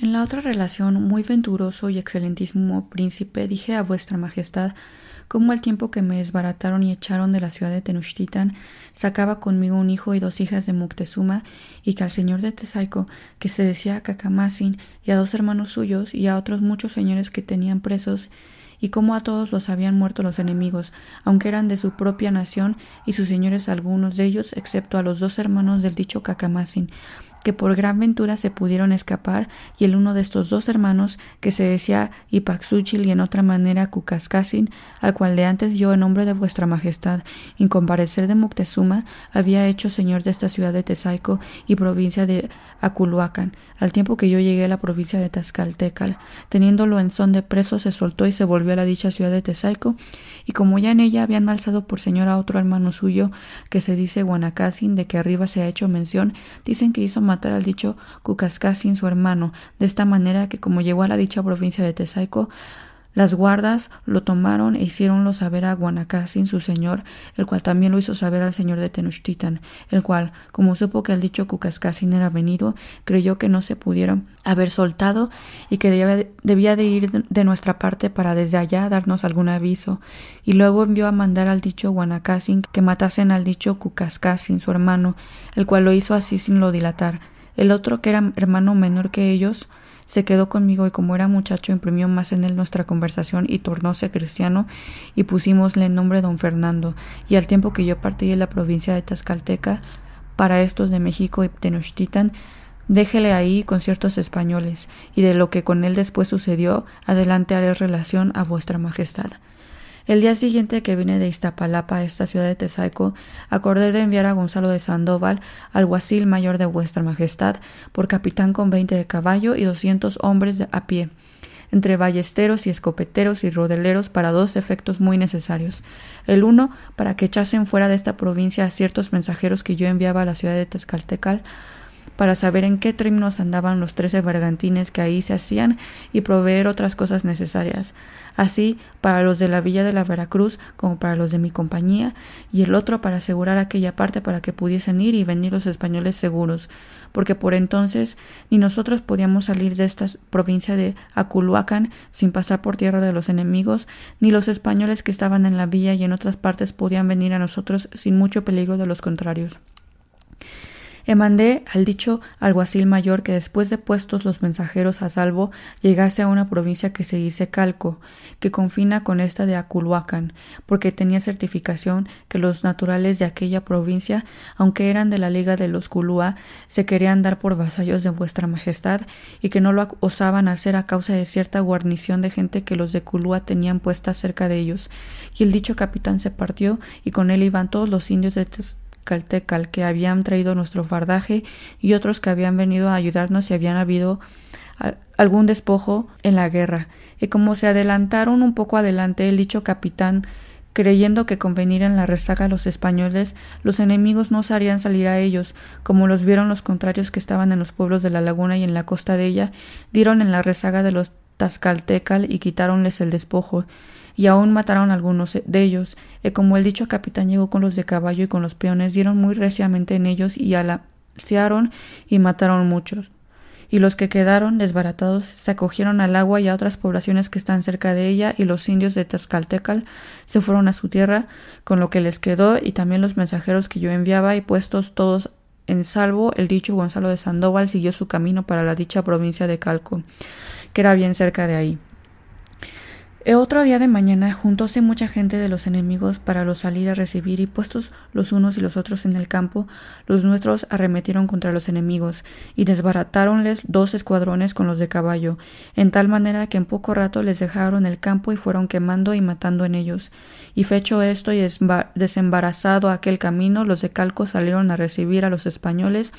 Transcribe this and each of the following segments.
En la otra relación, muy venturoso y excelentísimo príncipe, dije a vuestra majestad cómo al tiempo que me desbarataron y echaron de la ciudad de Tenochtitlan, sacaba conmigo un hijo y dos hijas de Moctezuma, y que al señor de Tesaico, que se decía Cacamasin, y a dos hermanos suyos, y a otros muchos señores que tenían presos, y cómo a todos los habían muerto los enemigos, aunque eran de su propia nación, y sus señores algunos de ellos, excepto a los dos hermanos del dicho Cacamasin, que por gran ventura se pudieron escapar, y el uno de estos dos hermanos, que se decía Ipaxúchil y en otra manera Cucascasin, al cual de antes yo en nombre de vuestra majestad, en comparecer de Moctezuma, había hecho señor de esta ciudad de Tesaico y provincia de Aculuacan, al tiempo que yo llegué a la provincia de Tazcaltecal, teniéndolo en son de preso, se soltó y se volvió a la dicha ciudad de Tesaico, y como ya en ella habían alzado por señor a otro hermano suyo, que se dice Guanacasin, de que arriba se ha hecho mención, dicen que hizo matar al dicho Cucascasin su hermano, de esta manera que como llegó a la dicha provincia de Tesaico, las guardas lo tomaron e hicieronlo saber a Guanacasin su señor, el cual también lo hizo saber al señor de Tenochtitlan, el cual, como supo que el dicho Cucascasin era venido, creyó que no se pudieron haber soltado y que debía de ir de nuestra parte para desde allá darnos algún aviso, y luego envió a mandar al dicho Guanacasin que matasen al dicho Cucascasin su hermano, el cual lo hizo así sin lo dilatar. El otro, que era hermano menor que ellos, se quedó conmigo y como era muchacho imprimió más en él nuestra conversación y tornóse cristiano y pusímosle el nombre don Fernando y al tiempo que yo partí de la provincia de Tazcalteca para estos de México y Tenochtitlan déjele ahí con ciertos españoles y de lo que con él después sucedió adelante haré relación a vuestra majestad. El día siguiente que vine de Iztapalapa a esta ciudad de Tesaico, acordé de enviar a Gonzalo de Sandoval, alguacil mayor de vuestra majestad, por capitán con veinte de caballo y doscientos hombres a pie, entre ballesteros y escopeteros y rodeleros para dos efectos muy necesarios. El uno, para que echasen fuera de esta provincia a ciertos mensajeros que yo enviaba a la ciudad de Tezcaltecal, para saber en qué términos andaban los trece bergantines que ahí se hacían y proveer otras cosas necesarias, así para los de la villa de la Veracruz como para los de mi compañía, y el otro para asegurar aquella parte para que pudiesen ir y venir los españoles seguros, porque por entonces ni nosotros podíamos salir de esta provincia de Aculuacan sin pasar por tierra de los enemigos, ni los españoles que estaban en la villa y en otras partes podían venir a nosotros sin mucho peligro de los contrarios mandé al dicho alguacil mayor que después de puestos los mensajeros a salvo llegase a una provincia que se dice Calco, que confina con esta de Aculuacan, porque tenía certificación que los naturales de aquella provincia, aunque eran de la liga de los Culúa, se querían dar por vasallos de vuestra majestad y que no lo osaban hacer a causa de cierta guarnición de gente que los de Culúa tenían puesta cerca de ellos. Y el dicho capitán se partió y con él iban todos los indios de que habían traído nuestro fardaje y otros que habían venido a ayudarnos y habían habido algún despojo en la guerra. Y como se adelantaron un poco adelante, el dicho capitán creyendo que con venir en la resaca los españoles, los enemigos no se harían salir a ellos, como los vieron los contrarios que estaban en los pueblos de la laguna y en la costa de ella, dieron en la resaca de los Tazcaltecal y quitáronles el despojo, y aún mataron algunos de ellos, y como el dicho capitán llegó con los de caballo y con los peones, dieron muy reciamente en ellos y alaciaron y mataron muchos. Y los que quedaron desbaratados se acogieron al agua y a otras poblaciones que están cerca de ella, y los indios de Tazcaltecal se fueron a su tierra con lo que les quedó, y también los mensajeros que yo enviaba, y puestos todos en salvo, el dicho Gonzalo de Sandoval siguió su camino para la dicha provincia de Calco, que era bien cerca de ahí. Otro día de mañana juntóse mucha gente de los enemigos para los salir a recibir y puestos los unos y los otros en el campo, los nuestros arremetieron contra los enemigos y desbaratáronles dos escuadrones con los de caballo, en tal manera que en poco rato les dejaron el campo y fueron quemando y matando en ellos. Y fecho esto y desembarazado aquel camino, los de Calco salieron a recibir a los españoles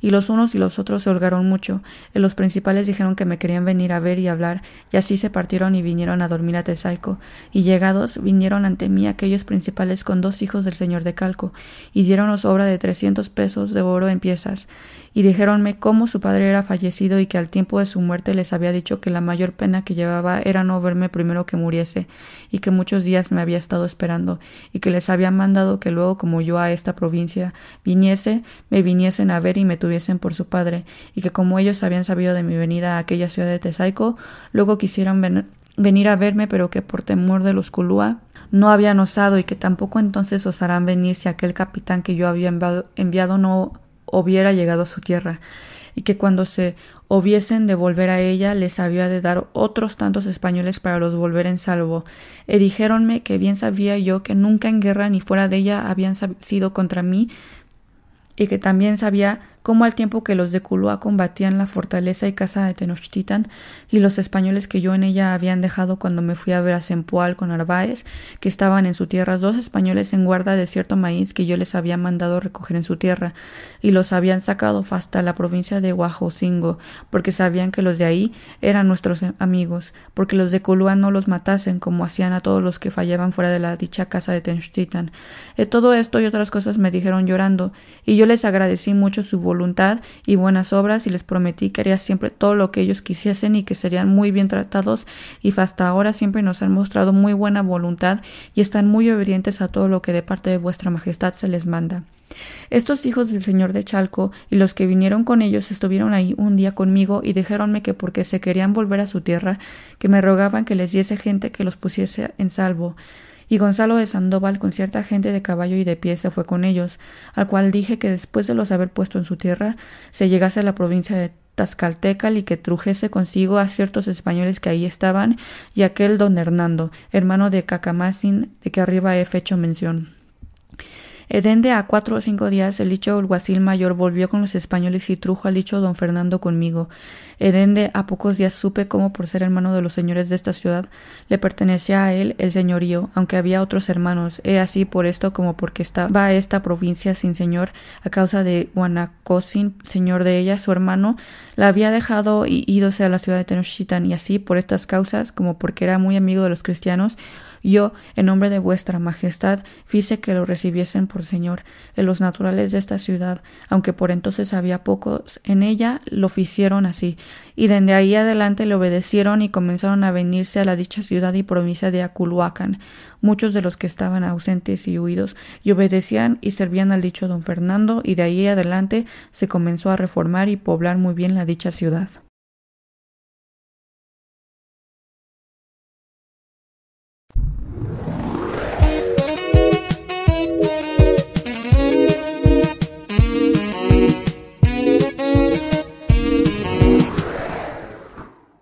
y los unos y los otros se holgaron mucho, y los principales dijeron que me querían venir a ver y hablar, y así se partieron y vinieron a dormir a Tesaico, y llegados vinieron ante mí aquellos principales con dos hijos del señor de Calco, y dieronnos obra de trescientos pesos de oro en piezas, y dijéronme cómo su padre era fallecido y que al tiempo de su muerte les había dicho que la mayor pena que llevaba era no verme primero que muriese, y que muchos días me había estado esperando, y que les había mandado que luego como yo a esta provincia viniese, me viniesen a ver y me tuviesen por su padre, y que como ellos habían sabido de mi venida a aquella ciudad de Tesaico, luego quisieran venir a verme, pero que por temor de los Culúa no habían osado y que tampoco entonces osarán venir si aquel capitán que yo había enviado no hubiera llegado a su tierra, y que cuando se hubiesen de volver a ella les había de dar otros tantos españoles para los volver en salvo. Y dijéronme que bien sabía yo que nunca en guerra ni fuera de ella habían sido contra mí, y que también sabía como al tiempo que los de Culúa combatían la fortaleza y casa de Tenochtitlan y los españoles que yo en ella habían dejado cuando me fui a ver a Sempoal con Arbaez, que estaban en su tierra, dos españoles en guarda de cierto maíz que yo les había mandado recoger en su tierra, y los habían sacado hasta la provincia de Guajocingo, porque sabían que los de ahí eran nuestros amigos, porque los de Culúa no los matasen como hacían a todos los que fallaban fuera de la dicha casa de Tenochtitlan. Y todo esto y otras cosas me dijeron llorando, y yo les agradecí mucho su voluntad y buenas obras y les prometí que haría siempre todo lo que ellos quisiesen y que serían muy bien tratados y hasta ahora siempre nos han mostrado muy buena voluntad y están muy obedientes a todo lo que de parte de vuestra majestad se les manda. Estos hijos del señor de Chalco y los que vinieron con ellos estuvieron ahí un día conmigo y dijéronme que porque se querían volver a su tierra, que me rogaban que les diese gente que los pusiese en salvo y Gonzalo de Sandoval con cierta gente de caballo y de pie se fue con ellos, al cual dije que después de los haber puesto en su tierra, se llegase a la provincia de Tazcaltecal y que trujese consigo a ciertos españoles que ahí estaban y aquel don Hernando, hermano de Cacamacin, de que arriba he hecho mención. Edende a cuatro o cinco días el dicho alguacil mayor volvió con los españoles y trujo al dicho don Fernando conmigo. Edende a pocos días supe cómo por ser hermano de los señores de esta ciudad le pertenecía a él el señorío, aunque había otros hermanos. He así por esto como porque estaba esta provincia sin señor a causa de Guanacosin, señor de ella, su hermano, la había dejado y ídose a la ciudad de Tenochtitlan y así por estas causas como porque era muy amigo de los cristianos yo, en nombre de vuestra majestad, fice que lo recibiesen por señor en los naturales de esta ciudad, aunque por entonces había pocos en ella, lo ficieron así, y desde ahí adelante le obedecieron y comenzaron a venirse a la dicha ciudad y provincia de Aculhuacan, muchos de los que estaban ausentes y huidos, y obedecían y servían al dicho don Fernando, y de ahí adelante se comenzó a reformar y poblar muy bien la dicha ciudad.